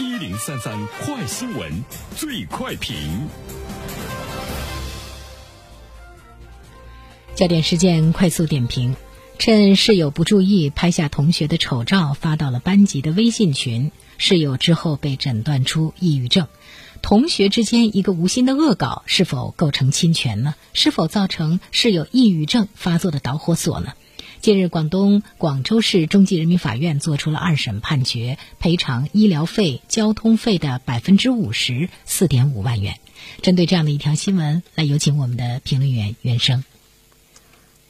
一零三三快新闻，最快评。焦点事件快速点评：趁室友不注意，拍下同学的丑照发到了班级的微信群。室友之后被诊断出抑郁症。同学之间一个无心的恶搞，是否构成侵权呢？是否造成室友抑郁症发作的导火索呢？近日，广东广州市中级人民法院作出了二审判决，赔偿医疗费、交通费的百分之五十，四点五万元。针对这样的一条新闻，来有请我们的评论员袁生。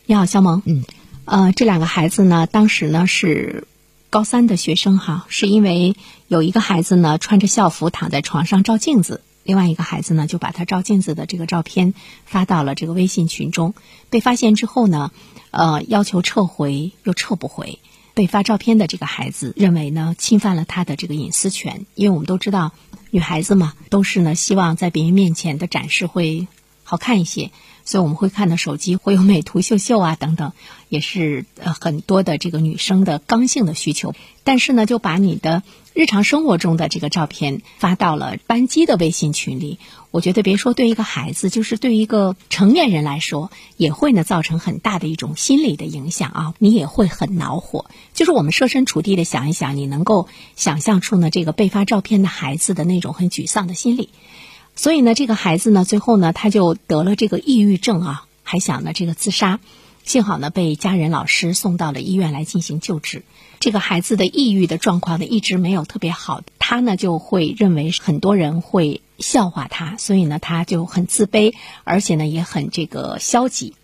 你好，肖萌。嗯，呃，这两个孩子呢，当时呢是高三的学生哈，是因为有一个孩子呢穿着校服躺在床上照镜子，另外一个孩子呢就把他照镜子的这个照片发到了这个微信群中，被发现之后呢，呃，要求撤回又撤不回。被发照片的这个孩子认为呢，侵犯了他的这个隐私权，因为我们都知道，女孩子嘛，都是呢希望在别人面前的展示会好看一些。所以我们会看到手机会有美图秀秀啊等等，也是呃很多的这个女生的刚性的需求。但是呢，就把你的日常生活中的这个照片发到了班级的微信群里，我觉得别说对一个孩子，就是对一个成年人来说，也会呢造成很大的一种心理的影响啊，你也会很恼火。就是我们设身处地的想一想，你能够想象出呢这个被发照片的孩子的那种很沮丧的心理。所以呢，这个孩子呢，最后呢，他就得了这个抑郁症啊，还想呢这个自杀，幸好呢被家人老师送到了医院来进行救治。这个孩子的抑郁的状况呢一直没有特别好，他呢就会认为很多人会笑话他，所以呢他就很自卑，而且呢也很这个消极。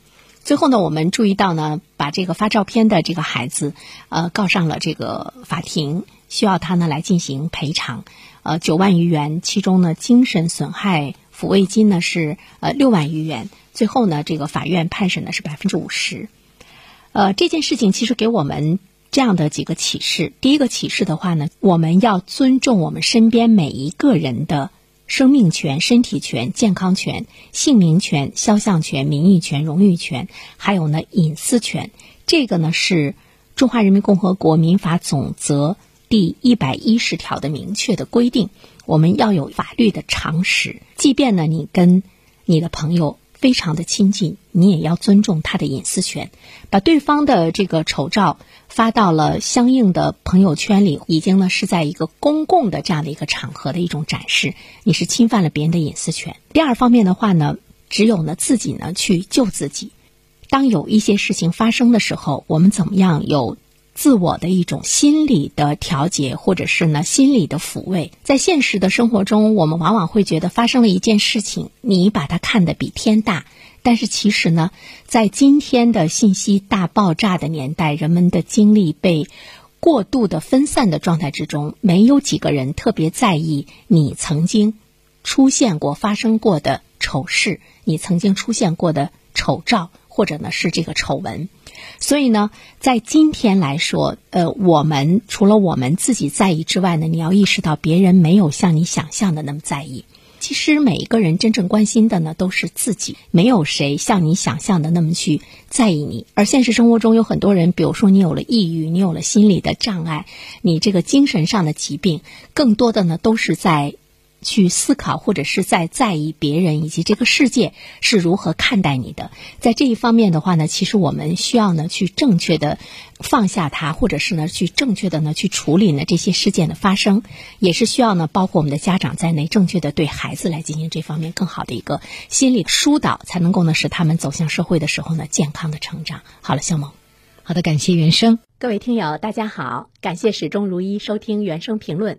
最后呢，我们注意到呢，把这个发照片的这个孩子，呃，告上了这个法庭，需要他呢来进行赔偿。呃，九万余元，其中呢，精神损害抚慰金呢是呃六万余元。最后呢，这个法院判审呢是百分之五十。呃，这件事情其实给我们这样的几个启示。第一个启示的话呢，我们要尊重我们身边每一个人的生命权、身体权、健康权、姓名权、肖像权、名誉权、荣誉权，还有呢隐私权。这个呢是中华人民共和国民法总则。第一百一十条的明确的规定，我们要有法律的常识。即便呢，你跟你的朋友非常的亲近，你也要尊重他的隐私权。把对方的这个丑照发到了相应的朋友圈里，已经呢是在一个公共的这样的一个场合的一种展示，你是侵犯了别人的隐私权。第二方面的话呢，只有呢自己呢去救自己。当有一些事情发生的时候，我们怎么样有？自我的一种心理的调节，或者是呢心理的抚慰，在现实的生活中，我们往往会觉得发生了一件事情，你把它看得比天大，但是其实呢，在今天的信息大爆炸的年代，人们的精力被过度的分散的状态之中，没有几个人特别在意你曾经出现过、发生过的丑事，你曾经出现过的丑照，或者呢是这个丑闻。所以呢，在今天来说，呃，我们除了我们自己在意之外呢，你要意识到别人没有像你想象的那么在意。其实每一个人真正关心的呢，都是自己，没有谁像你想象的那么去在意你。而现实生活中有很多人，比如说你有了抑郁，你有了心理的障碍，你这个精神上的疾病，更多的呢都是在。去思考，或者是在在意别人以及这个世界是如何看待你的，在这一方面的话呢，其实我们需要呢去正确的放下它，或者是呢去正确的呢去处理呢这些事件的发生，也是需要呢包括我们的家长在内，正确的对孩子来进行这方面更好的一个心理疏导，才能够呢使他们走向社会的时候呢健康的成长。好了，肖萌，好的，感谢原生，各位听友，大家好，感谢始终如一收听原声评论。